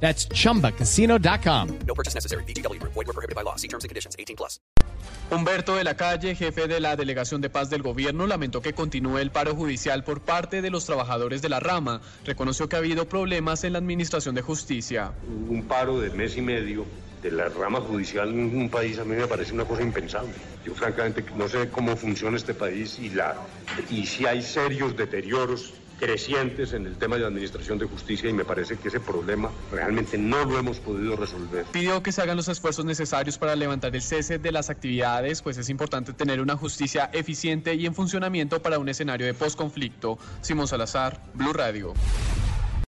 That's chumbacasino.com. No purchase necessary. BGW. Void were prohibited by law. See terms and conditions. 18 plus. Humberto de la Calle, jefe de la Delegación de Paz del Gobierno, lamentó que continúe el paro judicial por parte de los trabajadores de la rama. Reconoció que ha habido problemas en la Administración de Justicia. Un paro de mes y medio de la rama judicial en un país a mí me parece una cosa impensable. Yo francamente no sé cómo funciona este país y, la, y si hay serios deterioros crecientes en el tema de la administración de justicia y me parece que ese problema realmente no lo hemos podido resolver. Pidió que se hagan los esfuerzos necesarios para levantar el cese de las actividades, pues es importante tener una justicia eficiente y en funcionamiento para un escenario de posconflicto. Simón Salazar, Blue Radio.